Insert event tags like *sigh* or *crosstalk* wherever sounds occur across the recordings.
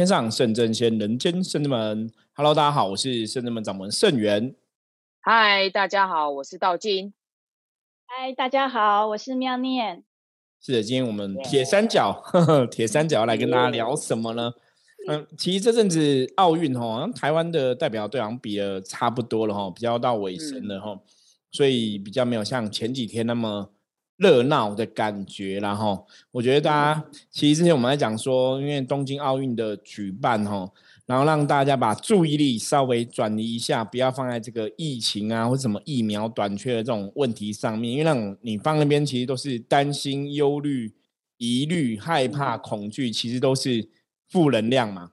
天上圣真仙，人间圣真门。Hello，大家好，我是圣真门掌门圣元。嗨，大家好，我是道金。嗨，大家好，我是妙念。是的，今天我们铁三角，*laughs* 铁三角要来跟大家聊什么呢？嗯，其实这阵子奥运哈，台湾的代表队好像比了差不多了哈，比较到尾声了哈，所以比较没有像前几天那么。热闹的感觉，然后我觉得大家其实之前我们在讲说，因为东京奥运的举办哈，然后让大家把注意力稍微转移一下，不要放在这个疫情啊或者什么疫苗短缺的这种问题上面，因为让你放那边其实都是担心、忧虑、疑虑、害怕、恐惧，其实都是负能量嘛。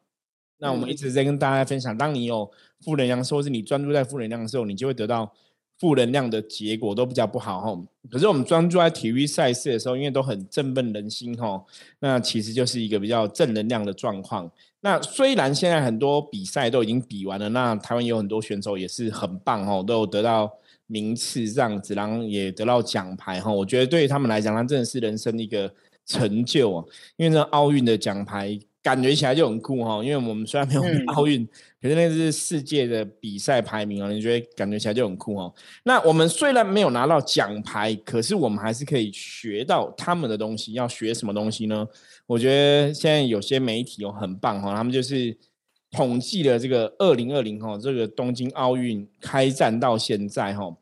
那我们一直在跟大家分享，当你有负能量，或是你专注在负能量的时候，你就会得到。负能量的结果都比较不好哈，可是我们专注在体育赛事的时候，因为都很振奋人心哈，那其实就是一个比较正能量的状况。那虽然现在很多比赛都已经比完了，那台湾有很多选手也是很棒哈，都有得到名次这样子，然后也得到奖牌哈。我觉得对于他们来讲，那真的是人生的一个成就啊，因为这奥运的奖牌。感觉起来就很酷哈，因为我们虽然没有奥运，可是那是世界的比赛排名哦，你觉得感觉起来就很酷哦。那我们虽然没有拿到奖牌，可是我们还是可以学到他们的东西。要学什么东西呢？我觉得现在有些媒体哦很棒哈，他们就是统计了这个二零二零哈这个东京奥运开战到现在哈，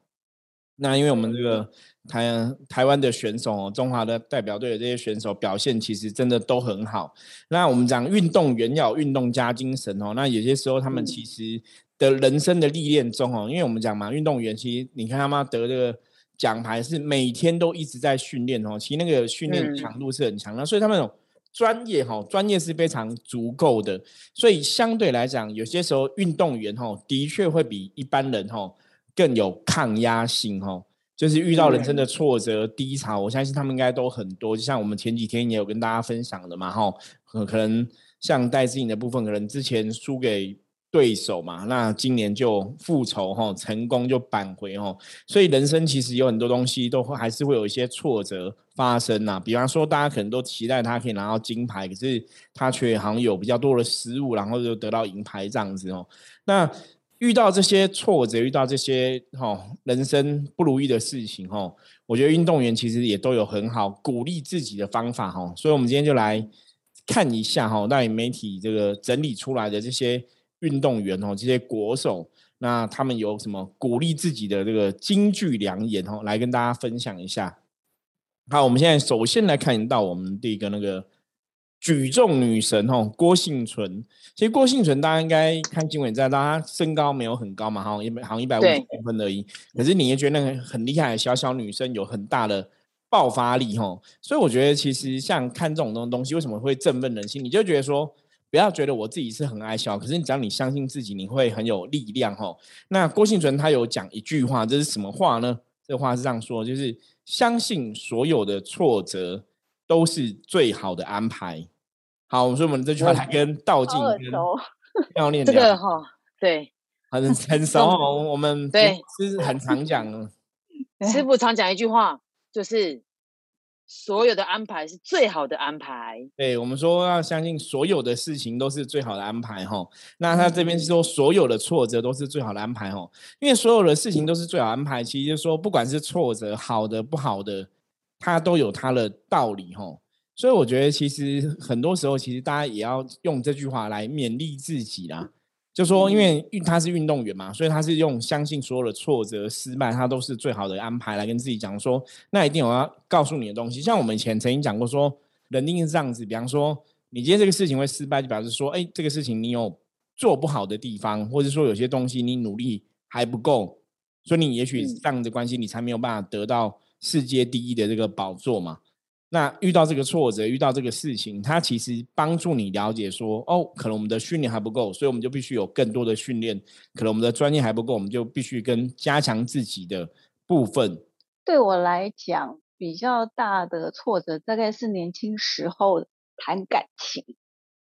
那因为我们这个。台台湾的选手，中华的代表队的这些选手表现其实真的都很好。那我们讲运动员要运动加精神哦。那有些时候他们其实的人生的历练中哦，因为我们讲嘛，运动员其实你看他们得这个奖牌是每天都一直在训练哦，其实那个训练强度是很强的，所以他们专业哈，专业是非常足够的。所以相对来讲，有些时候运动员哈，的确会比一般人哈更有抗压性哦。就是遇到人生的挫折低潮，我相信他们应该都很多。就像我们前几天也有跟大家分享的嘛，哈，可能像戴志颖的部分，可能之前输给对手嘛，那今年就复仇哈，成功就扳回哦。所以人生其实有很多东西都会还是会有一些挫折发生呐。比方说，大家可能都期待他可以拿到金牌，可是他却好像有比较多的失误，然后就得到银牌这样子哦。那遇到这些挫折，遇到这些哈人生不如意的事情哈，我觉得运动员其实也都有很好鼓励自己的方法哈，所以我们今天就来看一下哈，那媒体这个整理出来的这些运动员哦，这些国手，那他们有什么鼓励自己的这个金句良言哦，来跟大家分享一下。好，我们现在首先来看到我们第一个那个。举重女神哦，郭幸存。其实郭幸存大家应该看新闻知道，她身高没有很高嘛，哈，一百好像一百五十公分而已。可是你也觉得那个很厉害，小小女生有很大的爆发力哈。所以我觉得其实像看这种东东西，为什么会振奋人心？你就觉得说，不要觉得我自己是很矮小，可是只要你相信自己，你会很有力量哈。那郭幸存他有讲一句话，这是什么话呢？这话是这样说，就是相信所有的挫折都是最好的安排。好，所以我们这句话来跟道静跟妙念这个哈，对，*laughs* 很很熟。我们对是很常讲的，*laughs* 师傅常讲一句话，就是所有的安排是最好的安排。对我们说要相信所有的事情都是最好的安排哈。那他这边是说所有的挫折都是最好的安排哈，因为所有的事情都是最好安排，其实就说不管是挫折好的不好的，它都有它的道理哈。所以我觉得，其实很多时候，其实大家也要用这句话来勉励自己啦。就说，因为运他是运动员嘛，所以他是用相信所有的挫折、失败，他都是最好的安排来跟自己讲说，那一定有要告诉你的东西。像我们以前曾经讲过，说人定是这样子。比方说，你今天这个事情会失败，就表示说，哎，这个事情你有做不好的地方，或者说有些东西你努力还不够，所以你也许这样的关系，你才没有办法得到世界第一的这个宝座嘛。那遇到这个挫折，遇到这个事情，它其实帮助你了解说，哦，可能我们的训练还不够，所以我们就必须有更多的训练。可能我们的专业还不够，我们就必须跟加强自己的部分。对我来讲，比较大的挫折大概是年轻时候谈感情。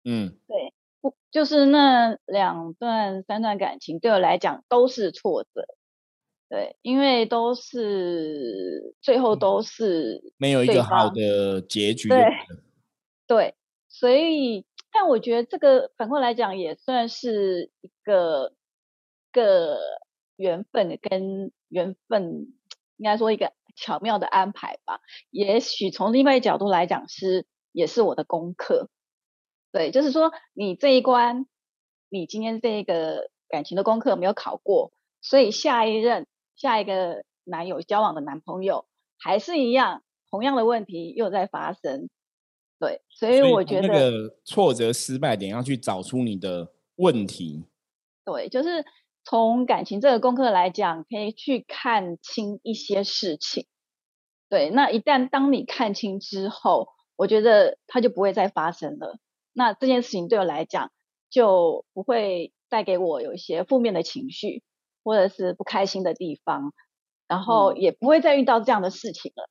嗯，对，不就是那两段、三段感情，对我来讲都是挫折。对，因为都是最后都是没有一个好的结局。对，对，所以但我觉得这个反过来讲，也算是一个个缘分跟缘分，应该说一个巧妙的安排吧。也许从另外一角度来讲，是也是我的功课。对，就是说你这一关，你今天这个感情的功课没有考过，所以下一任下一个男友交往的男朋友还是一样，同样的问题又在发生。对，所以我觉得那个挫折失败点要去找出你的问题。对，就是从感情这个功课来讲，可以去看清一些事情。对，那一旦当你看清之后，我觉得它就不会再发生了。那这件事情对我来讲就不会带给我有一些负面的情绪，或者是不开心的地方，然后也不会再遇到这样的事情了。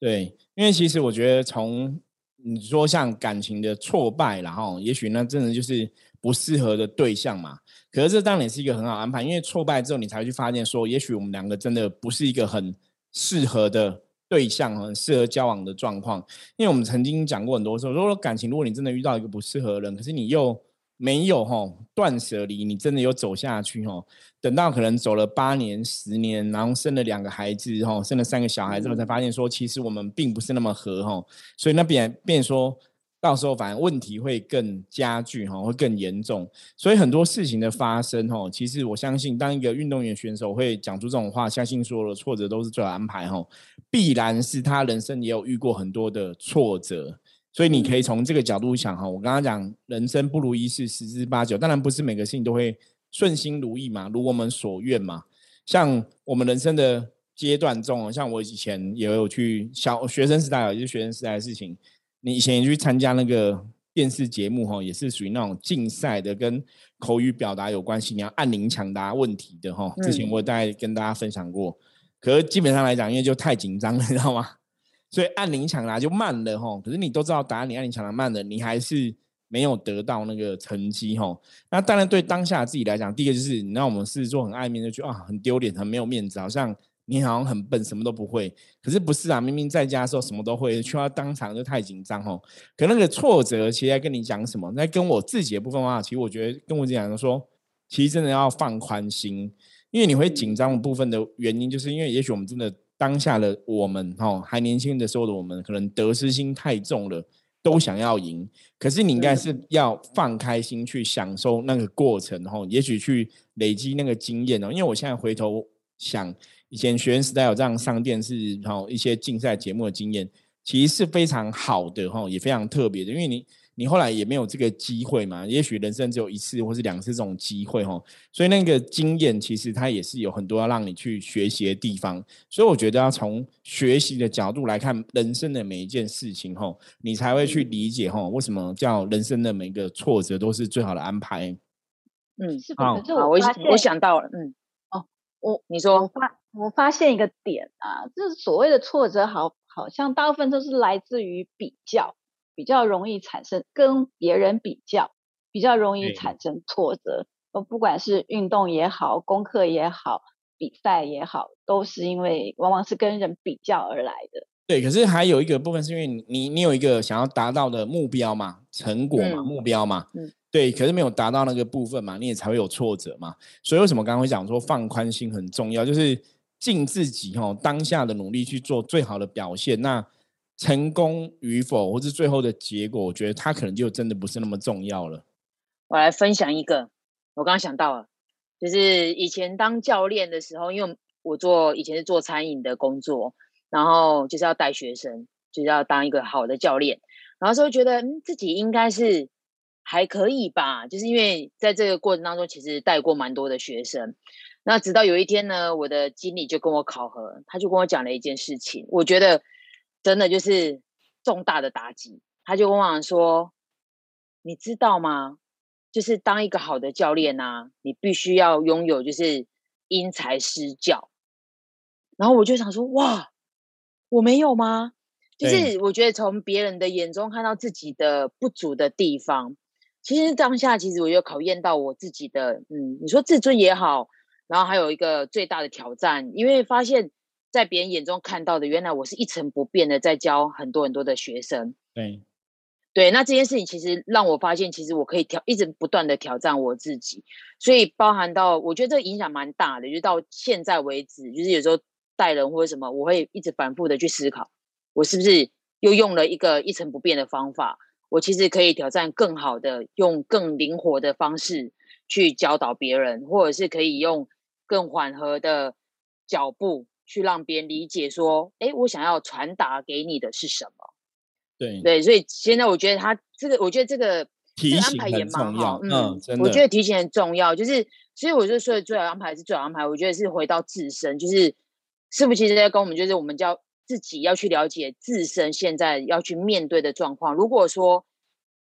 对，因为其实我觉得从你说像感情的挫败，然后也许那真的就是不适合的对象嘛。可是这当然也是一个很好安排，因为挫败之后，你才会去发现说，也许我们两个真的不是一个很适合的对象，很适合交往的状况。因为我们曾经讲过很多次，如果感情，如果你真的遇到一个不适合的人，可是你又没有哈断舍离，你真的有走下去哈。等到可能走了八年、十年，然后生了两个孩子哈，生了三个小孩之后，才发现说，其实我们并不是那么合哈。所以那边变说到时候，反而问题会更加剧哈，会更严重。所以很多事情的发生哈，其实我相信，当一个运动员选手会讲出这种话，相信所有的挫折都是最好安排哈，必然是他人生也有遇过很多的挫折。所以你可以从这个角度想哈，我刚刚讲人生不如意事十之八九，当然不是每个事情都会顺心如意嘛，如我们所愿嘛。像我们人生的阶段中，像我以前也有去小学生时代，也是学生时代的事情，你以前也去参加那个电视节目哈，也是属于那种竞赛的，跟口语表达有关系，你要按铃抢答问题的哈。之前我大概跟大家分享过，可是基本上来讲，因为就太紧张了，你知道吗？所以按铃抢答就慢了吼，可是你都知道答案，你按铃抢答慢了，你还是没有得到那个成绩吼。那当然对当下自己来讲，第一个就是你让我们狮子座很爱面子，就觉得啊很丢脸，很没有面子，好像你好像很笨，什么都不会。可是不是啊，明明在家的时候什么都会，去到当场就太紧张吼。可那个挫折其实在跟你讲什么？在跟我自己的部分话，其实我觉得跟我讲说，其实真的要放宽心，因为你会紧张的部分的原因，就是因为也许我们真的。当下的我们，哈，还年轻的时候的我们，可能得失心太重了，都想要赢。可是你应该是要放开心去享受那个过程，哈，也许去累积那个经验哦。因为我现在回头想，以前学生时代有这样上电视，然后一些竞赛节目的经验，其实是非常好的，哈，也非常特别的，因为你。你后来也没有这个机会嘛？也许人生只有一次或是两次这种机会哈，所以那个经验其实它也是有很多要让你去学习的地方。所以我觉得要从学习的角度来看人生的每一件事情哈，你才会去理解哈，为什么叫人生的每一个挫折都是最好的安排。嗯，好，我我我想到了，嗯，哦，我你说，我发我发现一个点啊，就是所谓的挫折，好，好像大部分都是来自于比较。比较容易产生跟别人比较，比较容易产生挫折。呃，不管是运动也好，功课也好，比赛也好，都是因为往往是跟人比较而来的。对，可是还有一个部分是因为你你有一个想要达到的目标嘛，成果嘛，目标嘛，嗯，对，可是没有达到那个部分嘛，你也才会有挫折嘛。所以为什么刚刚会讲说放宽心很重要，就是尽自己哈当下的努力去做最好的表现。那成功与否，或是最后的结果，我觉得他可能就真的不是那么重要了。我来分享一个，我刚刚想到了，就是以前当教练的时候，因为我做以前是做餐饮的工作，然后就是要带学生，就是要当一个好的教练，然后时候觉得嗯自己应该是还可以吧，就是因为在这个过程当中，其实带过蛮多的学生。那直到有一天呢，我的经理就跟我考核，他就跟我讲了一件事情，我觉得。真的就是重大的打击，他就跟我说：“你知道吗？就是当一个好的教练呐，你必须要拥有就是因材施教。”然后我就想说：“哇，我没有吗？就是我觉得从别人的眼中看到自己的不足的地方，其实当下其实我就考验到我自己的，嗯，你说自尊也好，然后还有一个最大的挑战，因为发现。”在别人眼中看到的，原来我是一成不变的在教很多很多的学生。对，对，那这件事情其实让我发现，其实我可以挑，一直不断的挑战我自己，所以包含到，我觉得这个影响蛮大的，就到现在为止，就是有时候带人或者什么，我会一直反复的去思考，我是不是又用了一个一成不变的方法，我其实可以挑战更好的，用更灵活的方式去教导别人，或者是可以用更缓和的脚步去让别人理解说，哎，我想要传达给你的是什么。对对，所以现在我觉得他这个，我觉得这个提安排也蛮好，嗯，我觉得提醒很重要。就是，所以我就说，最好安排是最好安排。我觉得是回到自身，就是师傅其实在跟我们，就是我们叫自己要去了解自身现在要去面对的状况。如果说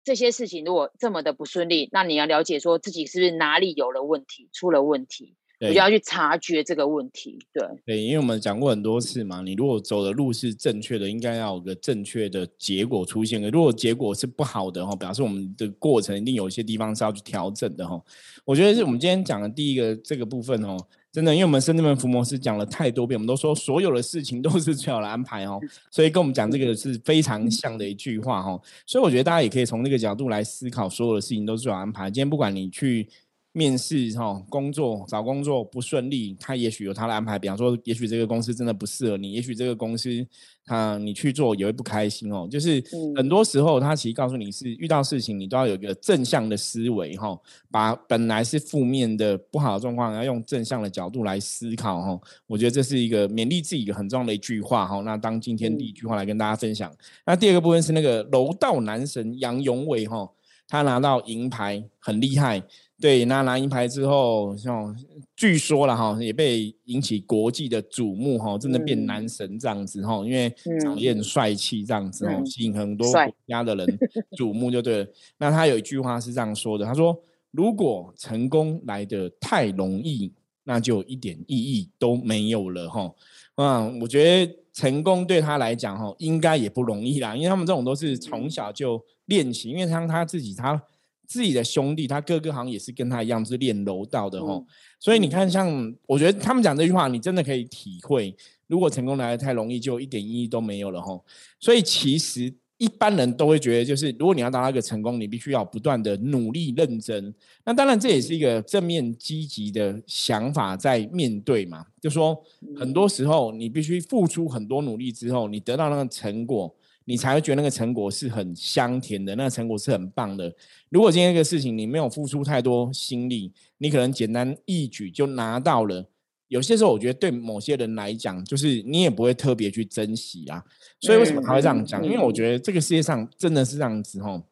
这些事情如果这么的不顺利，那你要了解说自己是不是哪里有了问题，出了问题。我就要去察觉这个问题，对对，因为我们讲过很多次嘛，你如果走的路是正确的，应该要有个正确的结果出现的。如果结果是不好的哈，表示我们的过程一定有一些地方是要去调整的哈。我觉得是我们今天讲的第一个这个部分哦，真的，因为我们深圳门伏魔师讲了太多遍，我们都说所有的事情都是最好的安排哦，所以跟我们讲这个是非常像的一句话哦。所以我觉得大家也可以从那个角度来思考，所有的事情都是最好安排。今天不管你去。面试哈，工作找工作不顺利，他也许有他的安排。比方说，也许这个公司真的不适合你，也许这个公司他你去做也会不开心哦。就是很多时候，他其实告诉你是遇到事情，你都要有一个正向的思维哈，把本来是负面的不好的状况，要用正向的角度来思考哈。我觉得这是一个勉励自己一个很重要的一句话哈。那当今天第一句话来跟大家分享，那第二个部分是那个柔道男神杨永伟哈，他拿到银牌很厉害。对，那拿银牌之后，像据说了哈，也被引起国际的瞩目哈，真的变男神这样子哈，因为长得也很帅气这样子哦，吸引很多国家的人 *laughs* 瞩目就对了。那他有一句话是这样说的，他说：“如果成功来得太容易，那就一点意义都没有了哈。”嗯，我觉得成功对他来讲哈，应该也不容易啦，因为他们这种都是从小就练习，因为像他自己他。自己的兄弟，他哥哥好像也是跟他一样，是练柔道的吼。所以你看，像我觉得他们讲这句话，你真的可以体会，如果成功来的太容易，就一点意义都没有了吼。所以其实一般人都会觉得，就是如果你要达到一个成功，你必须要不断的努力认真。那当然这也是一个正面积极的想法在面对嘛。就说很多时候你必须付出很多努力之后，你得到那个成果。你才会觉得那个成果是很香甜的，那个成果是很棒的。如果今天一个事情你没有付出太多心力，你可能简单一举就拿到了。有些时候，我觉得对某些人来讲，就是你也不会特别去珍惜啊。所以为什么他会这样讲？因为我觉得这个世界上真的是这样子哦，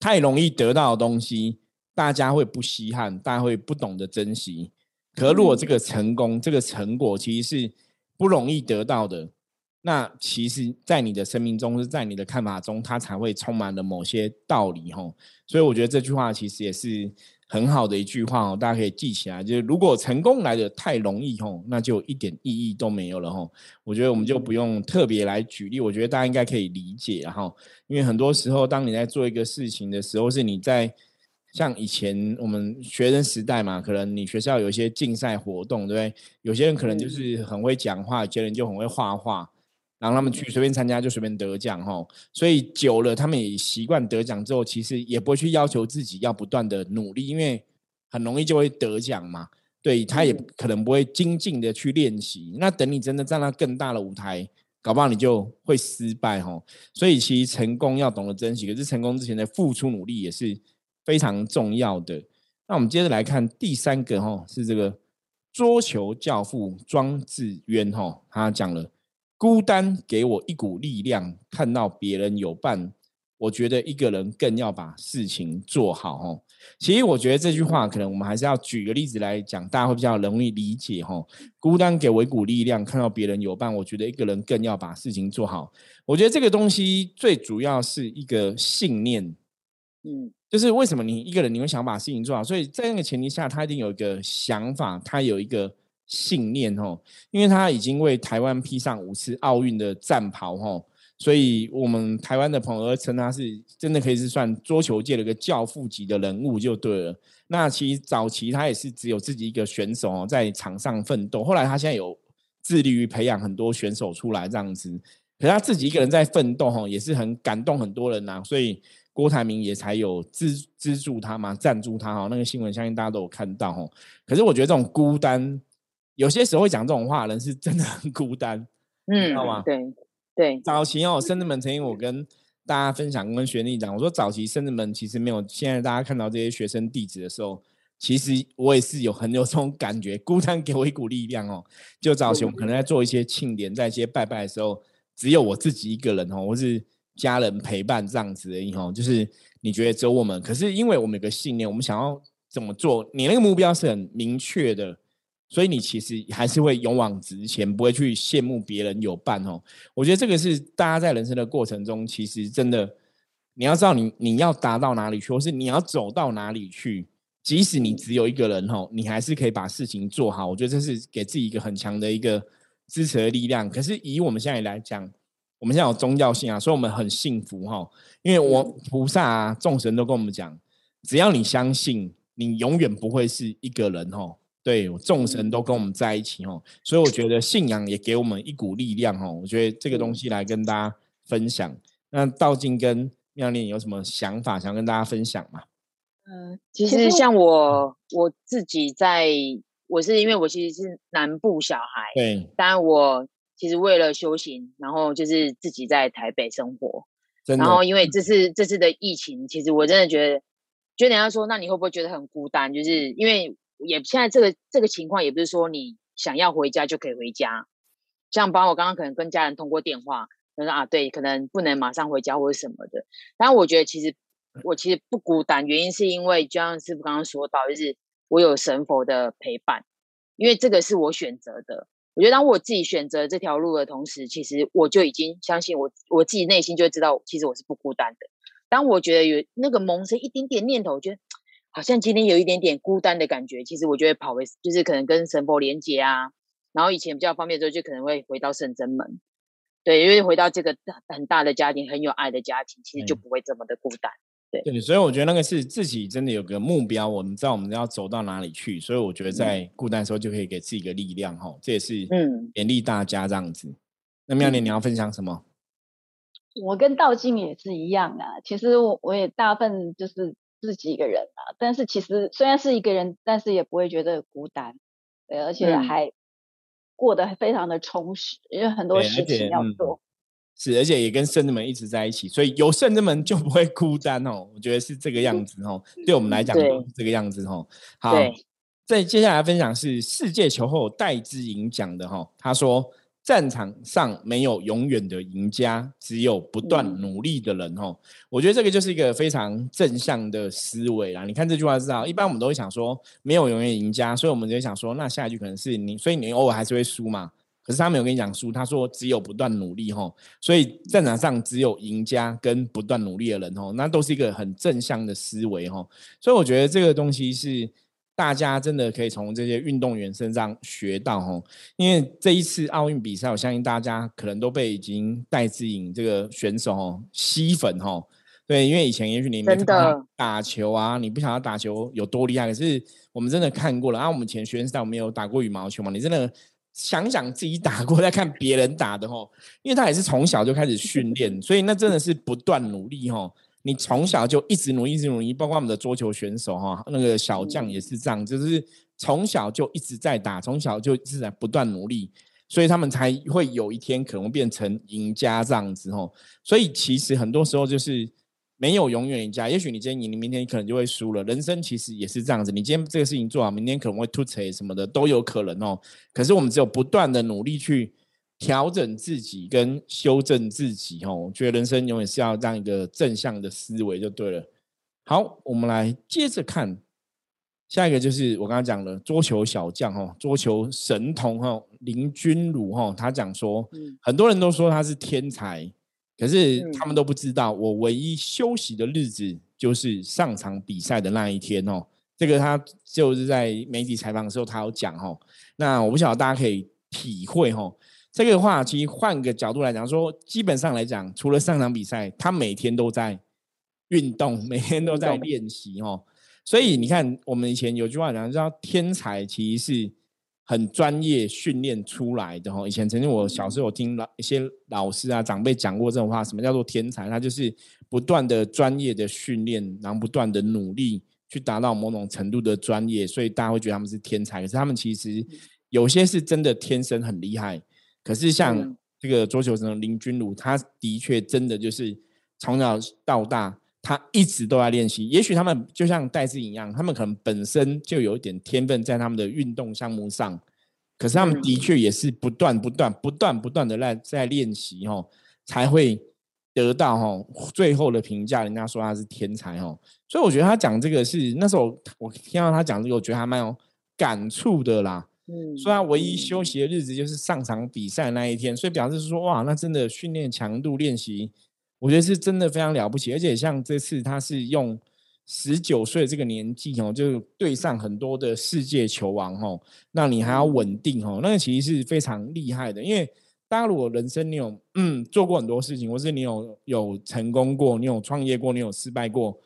太容易得到的东西，大家会不稀罕，大家会不懂得珍惜。可如果这个成功，这个成果其实是不容易得到的。那其实，在你的生命中，是在你的看法中，它才会充满了某些道理吼。所以我觉得这句话其实也是很好的一句话哦，大家可以记起来。就是如果成功来的太容易吼，那就一点意义都没有了吼。我觉得我们就不用特别来举例，我觉得大家应该可以理解哈。因为很多时候，当你在做一个事情的时候，是你在像以前我们学生时代嘛，可能你学校有一些竞赛活动，对不对？有些人可能就是很会讲话，有些人就很会画画。然后他们去随便参加就随便得奖哈，所以久了他们也习惯得奖之后，其实也不会去要求自己要不断的努力，因为很容易就会得奖嘛。对他也可能不会精进的去练习。那等你真的站到更大的舞台，搞不好你就会失败哈。所以其实成功要懂得珍惜，可是成功之前的付出努力也是非常重要的。那我们接着来看第三个哈，是这个桌球教父庄智渊哈，他讲了。孤单给我一股力量，看到别人有伴，我觉得一个人更要把事情做好。哦，其实我觉得这句话可能我们还是要举个例子来讲，大家会比较容易理解。哦，孤单给我一股力量，看到别人有伴，我觉得一个人更要把事情做好。我觉得这个东西最主要是一个信念，嗯，就是为什么你一个人你会想把事情做好？所以在那个前提下，他一定有一个想法，他有一个。信念哦，因为他已经为台湾披上五次奥运的战袍哦，所以我们台湾的朋友称他是真的可以是算桌球界的一个教父级的人物就对了。那其实早期他也是只有自己一个选手哦，在场上奋斗，后来他现在有致力于培养很多选手出来这样子。可是他自己一个人在奋斗哈，也是很感动很多人呐，所以郭台铭也才有资资助他嘛，赞助他哈。那个新闻相信大家都有看到哈。可是我觉得这种孤单，有些时候会讲这种话的人是真的很孤单，*laughs* 嗯，知道吗？对对。早期哦，生子们曾经我跟大家分享，跟学弟讲，我说早期生子们其实没有现在大家看到这些学生弟子的时候。其实我也是有很有这种感觉，孤单给我一股力量哦。就早期我们可能在做一些庆典，在一些拜拜的时候，只有我自己一个人哦，或是家人陪伴这样子而已哦。就是你觉得只有我们，可是因为我们有个信念，我们想要怎么做，你那个目标是很明确的，所以你其实还是会勇往直前，不会去羡慕别人有伴哦。我觉得这个是大家在人生的过程中，其实真的你要知道你你要达到哪里去，或是你要走到哪里去。即使你只有一个人吼，你还是可以把事情做好。我觉得这是给自己一个很强的一个支持的力量。可是以我们现在来讲，我们现在有宗教性啊，所以我们很幸福哈。因为我菩萨啊、众神都跟我们讲，只要你相信，你永远不会是一个人吼。对，众神都跟我们在一起哦。所以我觉得信仰也给我们一股力量哦。我觉得这个东西来跟大家分享。那道静跟妙念有什么想法想跟大家分享吗？嗯，其实像我我自己在，我是因为我其实是南部小孩，对，当然我其实为了修行，然后就是自己在台北生活，然后因为这次这次的疫情，其实我真的觉得，觉得人家说，那你会不会觉得很孤单？就是因为也现在这个这个情况，也不是说你想要回家就可以回家，像包括我刚刚可能跟家人通过电话，他说啊，对，可能不能马上回家或者什么的，但我觉得其实。我其实不孤单，原因是因为就像师傅刚刚说到，就是我有神佛的陪伴，因为这个是我选择的。我觉得当我自己选择这条路的同时，其实我就已经相信我，我自己内心就知道，其实我是不孤单的。当我觉得有那个萌生一点点念头，我觉得好像今天有一点点孤单的感觉，其实我就会跑回，就是可能跟神佛连接啊。然后以前比较方便的时候，就可能会回到圣真门，对，因为回到这个很大的家庭，很有爱的家庭，其实就不会这么的孤单。对，所以我觉得那个是自己真的有个目标，我们知道我们要走到哪里去，所以我觉得在孤单的时候就可以给自己一个力量哈，这也是嗯勉励大家这样子。那妙莲你要分享什么？我跟道静也是一样啊，其实我我也大部分就是自己一个人啊，但是其实虽然是一个人，但是也不会觉得孤单，对，而且还过得非常的充实，因为很多事情要做。是，而且也跟圣人们一直在一起，所以有圣人们就不会孤单哦。我觉得是这个样子哦，*laughs* 对我们来讲都是这个样子哦。好，再接下来分享是世界球后戴之颖讲的哈，他说战场上没有永远的赢家，只有不断努力的人哦。我觉得这个就是一个非常正向的思维啦。你看这句话知道，一般我们都会想说没有永远赢家，所以我们就想说，那下一句可能是你，所以你偶尔还是会输嘛。可是他没有跟你讲输，他说只有不断努力吼，所以战场上只有赢家跟不断努力的人吼，那都是一个很正向的思维吼，所以我觉得这个东西是大家真的可以从这些运动员身上学到哦，因为这一次奥运比赛，我相信大家可能都被已经戴志颖这个选手哦吸粉哦，对，因为以前也许你没打球啊，你不晓得打球有多厉害，可是我们真的看过了啊，我们前学生时代我们有打过羽毛球嘛，你真的。想想自己打过，再看别人打的哦，因为他也是从小就开始训练，所以那真的是不断努力吼。你从小就一直努力，一直努力，包括我们的桌球选手哈，那个小将也是这样，就是从小就一直在打，从小就一直在不断努力，所以他们才会有一天可能变成赢家这样子哦。所以其实很多时候就是。没有永远赢家，也许你今天赢，你明天可能就会输了。人生其实也是这样子，你今天这个事情做好，明天可能会突锤什么的都有可能哦。可是我们只有不断的努力去调整自己跟修正自己哦。我觉得人生永远是要这样一个正向的思维就对了。好，我们来接着看下一个，就是我刚刚讲的桌球小将哦，桌球神童哦，林君儒哦，他讲说，很多人都说他是天才。可是他们都不知道，我唯一休息的日子就是上场比赛的那一天哦。这个他就是在媒体采访的时候，他有讲哦。那我不晓得大家可以体会哦。这个话其实换个角度来讲，说基本上来讲，除了上场比赛，他每天都在运动，每天都在练习哦。所以你看，我们以前有句话讲叫“天才”，其实是很专业训练出来的哦。以前曾经我小时候听老一些老师啊长辈讲过这种话，什么叫做天才？他就是不断的专业的训练，然后不断的努力去达到某种程度的专业，所以大家会觉得他们是天才。可是他们其实有些是真的天生很厉害，可是像这个桌球神林君如，他的确真的就是从小到大。他一直都在练习，也许他们就像戴志颖一样，他们可能本身就有一点天分在他们的运动项目上，可是他们的确也是不断、不断、不断、不断的在在练习，哦，才会得到哦最后的评价。人家说他是天才，哦，所以我觉得他讲这个是那时候我听到他讲这个，我觉得还蛮有感触的啦。嗯，虽然唯一休息的日子就是上场比赛那一天，所以表示说哇，那真的训练强度练习。我觉得是真的非常了不起，而且像这次他是用十九岁这个年纪哦，就对上很多的世界球王哦，那你还要稳定哦，那个其实是非常厉害的。因为大家如果人生你有嗯做过很多事情，或是你有有成功过，你有创业过，你有失败过，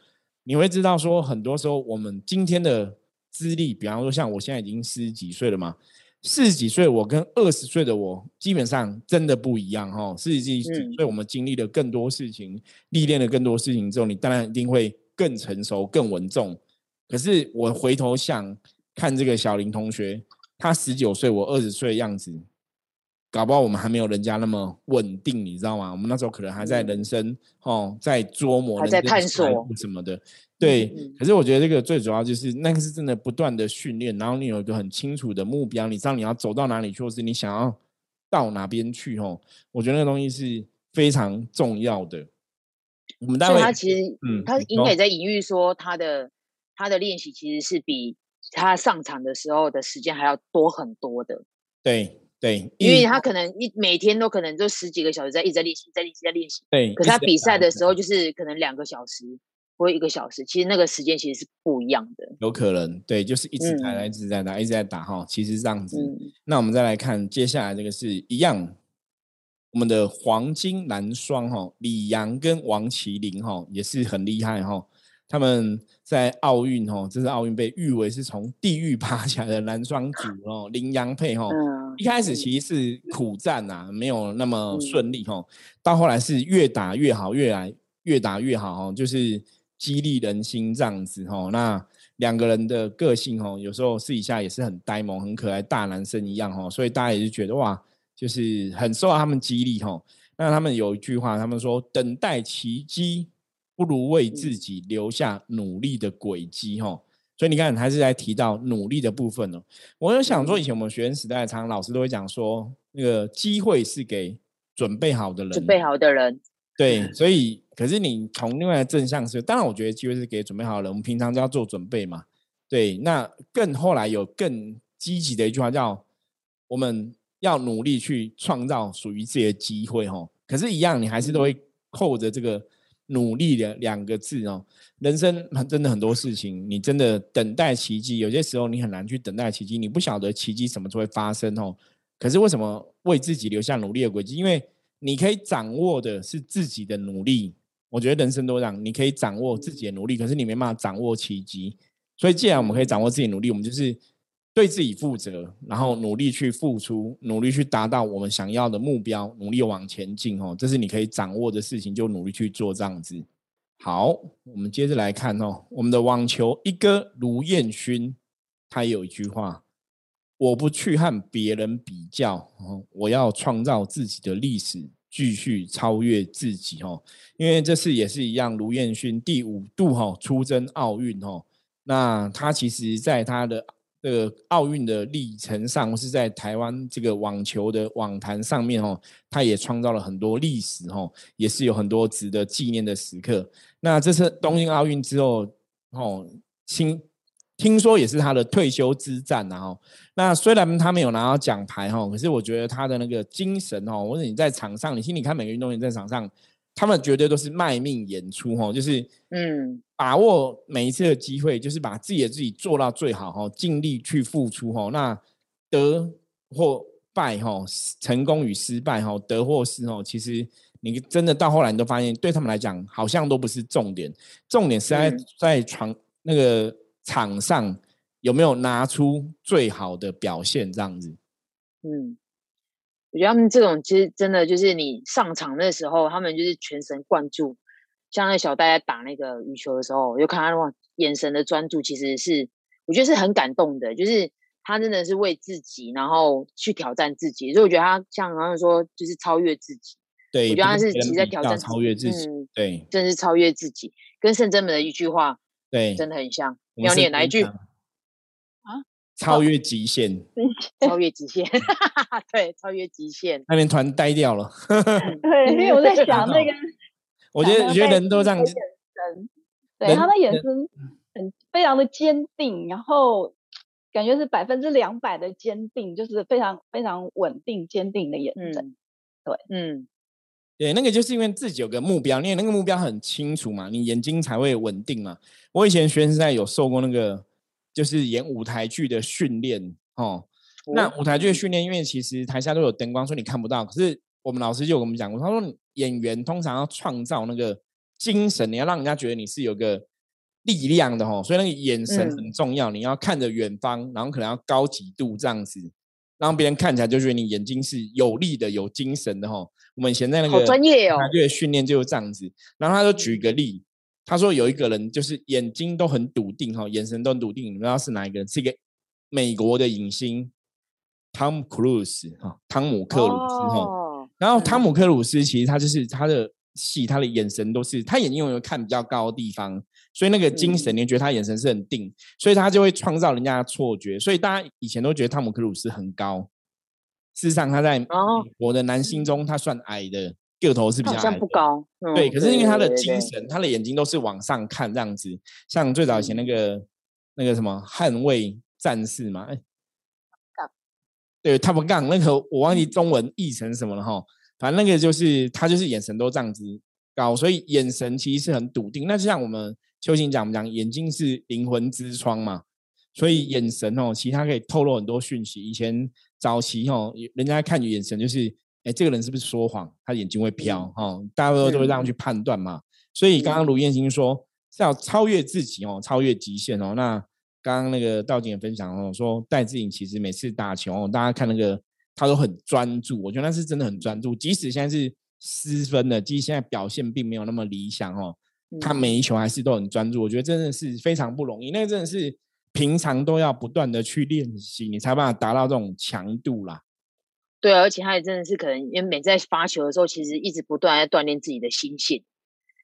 你会知道说，很多时候我们今天的资历，比方说像我现在已经四十几岁了嘛。四十几岁，我跟二十岁的我基本上真的不一样哈。四十几岁，我们经历了更多事情，历练了更多事情之后，你当然一定会更成熟、更稳重。可是我回头想看这个小林同学，他十九岁，我二十岁的样子。搞不好我们还没有人家那么稳定，你知道吗？我们那时候可能还在人生哦，在琢磨，还在探索什么的。对，可是我觉得这个最主要就是那个是真的不断的训练，然后你有一个很清楚的目标，你知道你要走到哪里去，或是你想要到哪边去哦。我觉得那个东西是非常重要的。我们待会他其实，嗯，他应该也在隐喻说，他的他的练习其实是比他上场的时候的时间还要多很多的。对。对，因为他可能一每天都可能就十几个小时在一直在练习，在练习，在练习。对，可是他比赛的时候就是可能两个小时或一个小时，其实那个时间其实是不一样的。有可能，对，就是一直打，一直在打，一直在打哈。其实这样子，那我们再来看接下来这个是一样，我们的黄金男双哈，李阳跟王麒麟哈也是很厉害哈。他们在奥运哦，这是奥运被誉为是从地狱爬起来的男双组哦，林洋配哦。一开始其实是苦战呐，没有那么顺利哦。到后来是越打越好，越来越打越好哦，就是激励人心这样子哦。那两个人的个性哦，有时候私底下也是很呆萌、很可爱大男生一样哦，所以大家也是觉得哇，就是很受到他们激励哦。那他们有一句话，他们说等待奇迹。不如为自己留下努力的轨迹，哈。所以你看，还是在提到努力的部分哦。我有想说，以前我们学生时代，常常老师都会讲说，那个机会是给准备好的人，准备好的人。对，所以可是你从另外的正向是，当然我觉得机会是给准备好的人，我们平常就要做准备嘛。对，那更后来有更积极的一句话叫，我们要努力去创造属于自己的机会，哈。可是，一样你还是都会扣着这个。努力的两个字哦，人生真的很多事情，你真的等待奇迹，有些时候你很难去等待奇迹，你不晓得奇迹什么时候会发生哦。可是为什么为自己留下努力的轨迹？因为你可以掌握的是自己的努力。我觉得人生都这样，你可以掌握自己的努力，可是你没办法掌握奇迹。所以既然我们可以掌握自己努力，我们就是。对自己负责，然后努力去付出，努力去达到我们想要的目标，努力往前进哦，这是你可以掌握的事情，就努力去做这样子。好，我们接着来看哦，我们的网球一哥卢彦勋，他有一句话：我不去和别人比较，我要创造自己的历史，继续超越自己哦。因为这次也是一样，卢彦勋第五度哈出征奥运哦，那他其实在他的。这个奥运的历程上，是在台湾这个网球的网坛上面哦，他也创造了很多历史哦，也是有很多值得纪念的时刻。那这次东京奥运之后哦，听听说也是他的退休之战然后，那虽然他没有拿到奖牌哈，可是我觉得他的那个精神哦，或者你在场上，你心里看每个运动员在场上。他们绝对都是卖命演出哈，就是嗯，把握每一次的机会，就是把自己的自己做到最好哈，尽力去付出哈。那得或败哈，成功与失败哈，得或失哈，其实你真的到后来，你都发现对他们来讲，好像都不是重点，重点是在在场那个场上有没有拿出最好的表现？这样子，嗯，我觉得他们这种其实真的就是你上场的时候，他们就是全神贯注。像那小戴在打那个羽球的时候，我就看他那种眼神的专注，其实是我觉得是很感动的。就是他真的是为自己，然后去挑战自己。所以我觉得他像刚刚说，就是超越自己。对，我觉得他是其实在挑战超越自己。对，真是超越自己，跟圣真门的一句话，对，真的很像。你要念哪一句？啊？超越极限，*laughs* 超越极限，*laughs* 对，超越极限。那边团呆掉了。*laughs* 对，因为我在想那个。我觉得，我觉得人都这样。眼神，对他的眼神很非常的坚定，然后感觉是百分之两百的坚定，就是非常非常稳定、坚定的眼神。对，嗯，对，那个就是因为自己有个目标，你那个目标很清楚嘛，你眼睛才会稳定嘛。我以前学生时代有受过那个，就是演舞台剧的训练哦。那舞台剧的训练，因为其实台下都有灯光，所以你看不到。可是我们老师就跟我们讲过，他说演员通常要创造那个精神，你要让人家觉得你是有个力量的吼，所以那个眼神很重要。你要看着远方，然后可能要高几度这样子，让别人看起来就觉得你眼睛是有力的、有精神的吼。我们以前在那个专业哦，对训练就是这样子。然后他就举个例，他说有一个人就是眼睛都很笃定哈，眼神都很笃定。你们知道是哪一个人？是一个美国的影星汤姆·克鲁斯哈，汤姆·克鲁斯哈。然后汤姆克鲁斯其实他就是他的戏，他的眼神都是他眼睛有看比较高的地方，所以那个精神，你觉得他眼神是很定，所以他就会创造人家的错觉。所以大家以前都觉得汤姆克鲁斯很高，事实上他在我的男星中他算矮的，个头是比较矮，不高。对，可是因为他的精神，他的眼睛都是往上看这样子，像最早以前那个那个什么捍卫战士嘛，哎。对，Top Gun 那个我忘记中文译成什么了哈，反正那个就是他就是眼神都这样子高，所以眼神其实是很笃定。那就像我们修行讲讲，眼睛是灵魂之窗嘛，所以眼神哦，其他可以透露很多讯息。以前早期哦，人家看你眼神就是，哎，这个人是不是说谎？他眼睛会飘哈，大家都都会这样去判断嘛。所以刚刚卢燕青说是要超越自己哦，超越极限哦，那。刚刚那个道景也分享哦，说戴志颖其实每次打球，大家看那个他都很专注，我觉得那是真的很专注。即使现在是失分的，即使现在表现并没有那么理想哦，他每一球还是都很专注。我觉得真的是非常不容易，那个真的是平常都要不断的去练习，你才办法达到这种强度啦。对，而且他也真的是可能，因为每次在发球的时候，其实一直不断在锻炼自己的心性。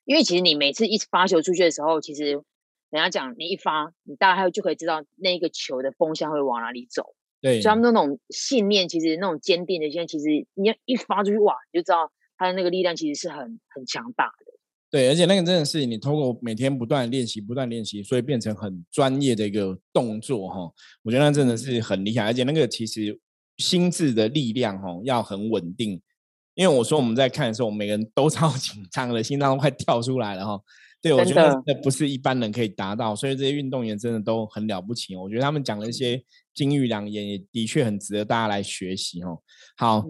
因为其实你每次一发球出去的时候，其实。人家讲，你一发，你大概就可以知道那个球的风向会往哪里走。对，所以他们那种信念，其实那种坚定的，现在其实你要一发出去，哇，你就知道他的那个力量其实是很很强大的。对，而且那个真的是你通过每天不断练习、不断练习，所以变成很专业的一个动作哈。我觉得那真的是很厉害，而且那个其实心智的力量哦要很稳定。因为我说我们在看的时候，我们每个人都 *laughs* 超紧张的，心脏都快跳出来了哈。对，我觉得那不是一般人可以达到，所以这些运动员真的都很了不起。我觉得他们讲的一些金玉良言，也的确很值得大家来学习哦。好，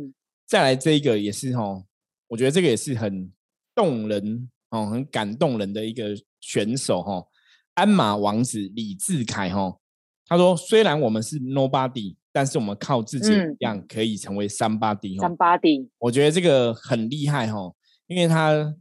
再来这一个也是哦，我觉得这个也是很动人哦，很感动人的一个选手哦。鞍马王子李志凯哦，他说：“虽然我们是 nobody，但是我们靠自己一样可以成为三八 D。”三八 D，我觉得这个很厉害哈，因为他。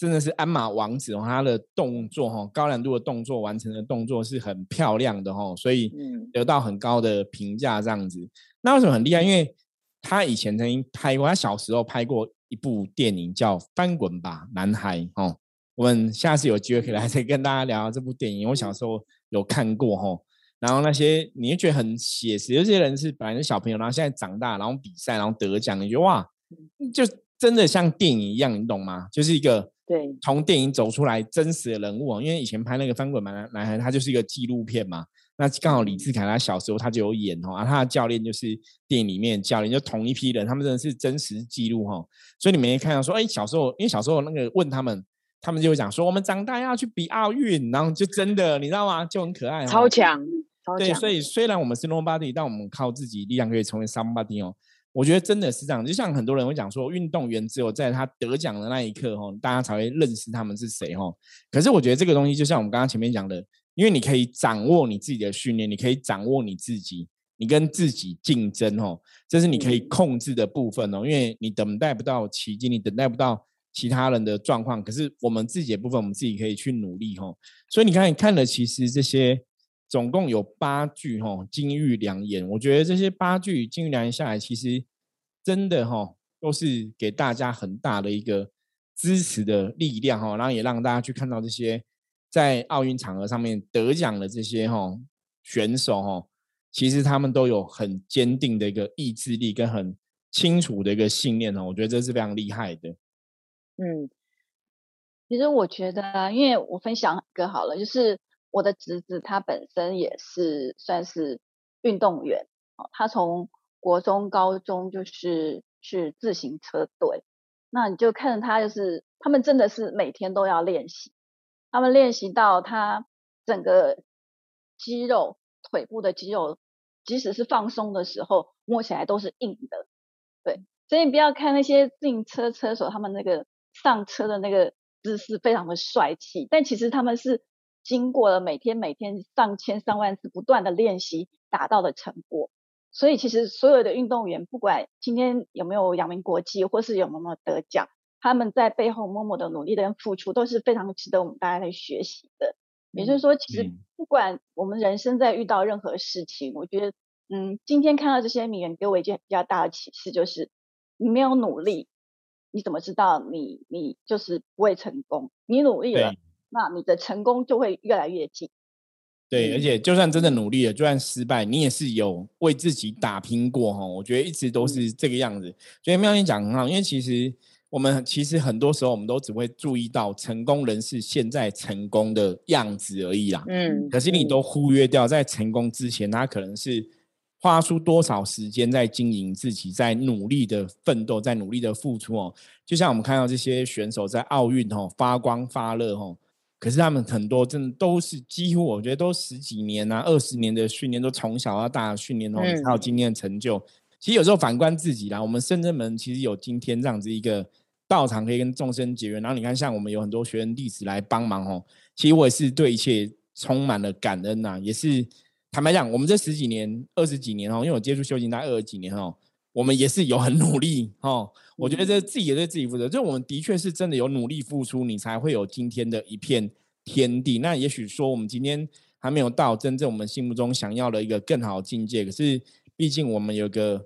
真的是鞍马王子哦，他的动作哈，高难度的动作完成的动作是很漂亮的哈，所以得到很高的评价这样子。那为什么很厉害？因为他以前曾经拍过，他小时候拍过一部电影叫《翻滚吧，男孩》哦。我们下次有机会可以来 *laughs* 再跟大家聊这部电影。我小时候有看过哈，然后那些你会觉得很写实，有些人是本来是小朋友，然后现在长大，然后比赛，然后得奖，你觉得哇，就真的像电影一样，你懂吗？就是一个。对，从电影走出来真实的人物，因为以前拍那个《翻滚吧，男孩》，他就是一个纪录片嘛。那刚好李志凯他小时候他就有演哦，啊，他的教练就是电影里面教练，就同一批人，他们真的是真实记录哈。所以你们也看到说，哎，小时候因为小时候那个问他们，他们就会讲说，我们长大要去比奥运，然后就真的你知道吗？就很可爱，超强，对，所以虽然我们是 nobody，但我们靠自己力量可以成为 somebody 哦。我觉得真的是这样，就像很多人会讲说，运动员只有在他得奖的那一刻，哦，大家才会认识他们是谁，哦。可是我觉得这个东西，就像我们刚刚前面讲的，因为你可以掌握你自己的训练，你可以掌握你自己，你跟自己竞争哦，这是你可以控制的部分哦。因为你等待不到奇迹，你等待不到其他人的状况，可是我们自己的部分，我们自己可以去努力哦。所以你看，你看了其实这些总共有八句哈金玉良言，我觉得这些八句金玉良言下来，其实真的哈都是给大家很大的一个支持的力量哈，然后也让大家去看到这些。在奥运场合上面得奖的这些哈选手哈，其实他们都有很坚定的一个意志力跟很清楚的一个信念哦，我觉得这是非常厉害的。嗯，其实我觉得，因为我分享一个好了，就是我的侄子他本身也是算是运动员，他从国中、高中就是是自行车队，那你就看他，就是他们真的是每天都要练习。他们练习到他整个肌肉、腿部的肌肉，即使是放松的时候，摸起来都是硬的。对，所以你不要看那些自行车车手，他们那个上车的那个姿势非常的帅气，但其实他们是经过了每天每天上千上万次不断的练习达到的成果。所以其实所有的运动员，不管今天有没有扬名国际，或是有没有得奖。他们在背后默默的努力跟付出都是非常值得我们大家来学习的。也就是说，其实不管我们人生在遇到任何事情，我觉得，嗯，今天看到这些名人给我一件比较大的启示，就是你没有努力，你怎么知道你你就是不会成功？你努力了，那你的成功就会越来越近。对，而且就算真的努力了，就算失败，你也是有为自己打拼过哈。我觉得一直都是这个样子。所以妙音讲很好，因为其实。我们其实很多时候，我们都只会注意到成功人士现在成功的样子而已啦。嗯，可是你都忽略掉，在成功之前，他可能是花出多少时间在经营自己，在努力的奋斗，在努力的付出哦。就像我们看到这些选手在奥运哦发光发热哦，可是他们很多真的都是几乎我觉得都十几年啊、二十年的训练，都从小到大的训练哦，才有今天的成就。其实有时候反观自己啦，我们深圳门其实有今天这样子一个道场，可以跟众生结缘。然后你看，像我们有很多学员弟子来帮忙哦，其实我也是对一切充满了感恩呐。也是坦白讲，我们这十几年、二十几年哦，因为我接触修行大概二十几年哦，我们也是有很努力 *laughs* 哦。我觉得这自己也对自己负责，就我们的确是真的有努力付出，你才会有今天的一片天地。那也许说我们今天还没有到真正我们心目中想要的一个更好的境界，可是。毕竟我们有个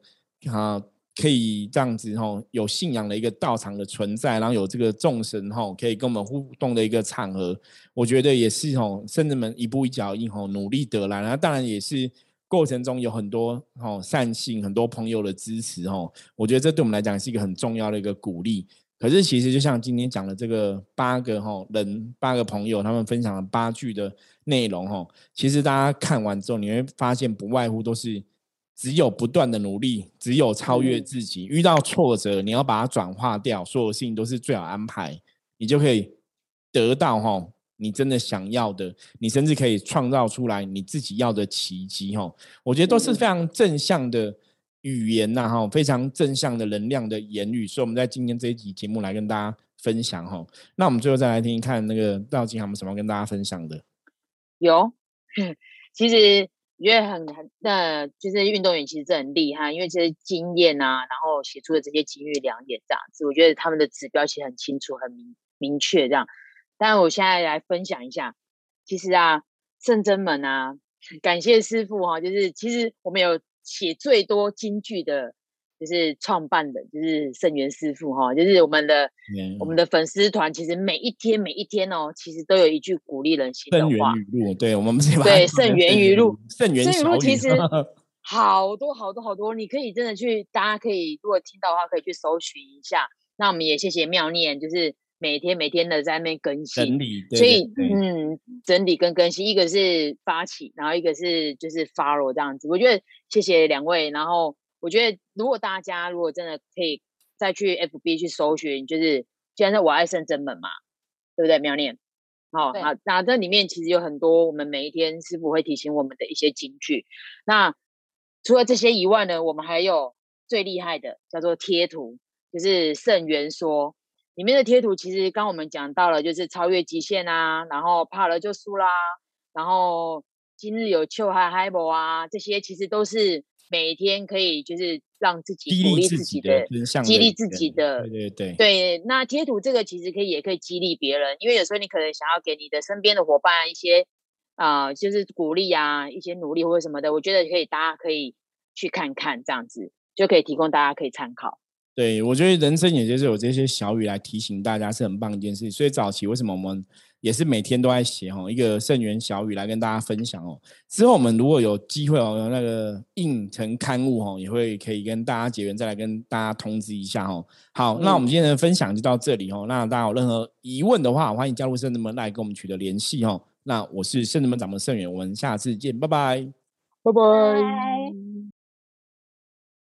啊，可以这样子吼，有信仰的一个道场的存在，然后有这个众神吼，可以跟我们互动的一个场合，我觉得也是吼，圣人们一步一脚印吼，努力得来，然后当然也是过程中有很多哦善性，很多朋友的支持哦，我觉得这对我们来讲是一个很重要的一个鼓励。可是其实就像今天讲的这个八个哈人，八个朋友他们分享了八句的内容哈，其实大家看完之后，你会发现不外乎都是。只有不断的努力，只有超越自己。遇到挫折，你要把它转化掉，所有事情都是最好安排，你就可以得到哈，你真的想要的，你甚至可以创造出来你自己要的奇迹哈。我觉得都是非常正向的语言呐哈，非常正向的能量的言语。所以我们在今天这一集节目来跟大家分享哈。那我们最后再来听一看那个道金有没有什么跟大家分享的？有，其实。我觉得很很，那就是运动员其实很厉害，因为这些经验啊，然后写出的这些金玉良言这样子，我觉得他们的指标其实很清楚、很明明确这样。但我现在来分享一下，其实啊，圣真门啊，感谢师傅哈，就是其实我们有写最多金句的。就是创办的，就是圣元师傅哈，就是我们的我们的粉丝团，其实每一天每一天哦，其实都有一句鼓励人心的话。语录，对我们对圣元语录，圣元语录其实 *laughs* 好多好多好多，你可以真的去，大家可以如果听到的话，可以去搜寻一下。那我们也谢谢妙念，就是每天每天的在那边更新，整理，所以嗯，整理跟更新，一个是发起，然后一个是就是 follow 这样子。我觉得谢谢两位，然后。我觉得，如果大家如果真的可以再去 FB 去搜寻，就是既然是我爱圣真门嘛，对不对？妙念，好，好，那这里面其实有很多我们每一天师傅会提醒我们的一些金句。那除了这些以外呢，我们还有最厉害的叫做贴图，就是圣元说里面的贴图，其实刚我们讲到了，就是超越极限啊，然后怕了就输啦，然后今日有秋嗨嗨博啊，这些其实都是每天可以就是让自己鼓励自己的，激励自己的，对对对。对，那贴图这个其实可以也可以激励别人，因为有时候你可能想要给你的身边的伙伴一些啊，就是鼓励啊，一些努力或者什么的，我觉得可以，大家可以去看看，这样子就可以提供大家可以参考。对，我觉得人生也就是有这些小语来提醒大家是很棒一件事。所以早期为什么我们也是每天都在写哈一个圣元小语来跟大家分享哦。之后我们如果有机会哦，那个印成刊物哈，也会可以跟大家结缘，再来跟大家通知一下哦。好，那我们今天的分享就到这里哦。那大家有任何疑问的话，欢迎加入圣人们来跟我们取得联系哦。那我是圣人们掌门圣元，我们下次见，拜拜，拜拜。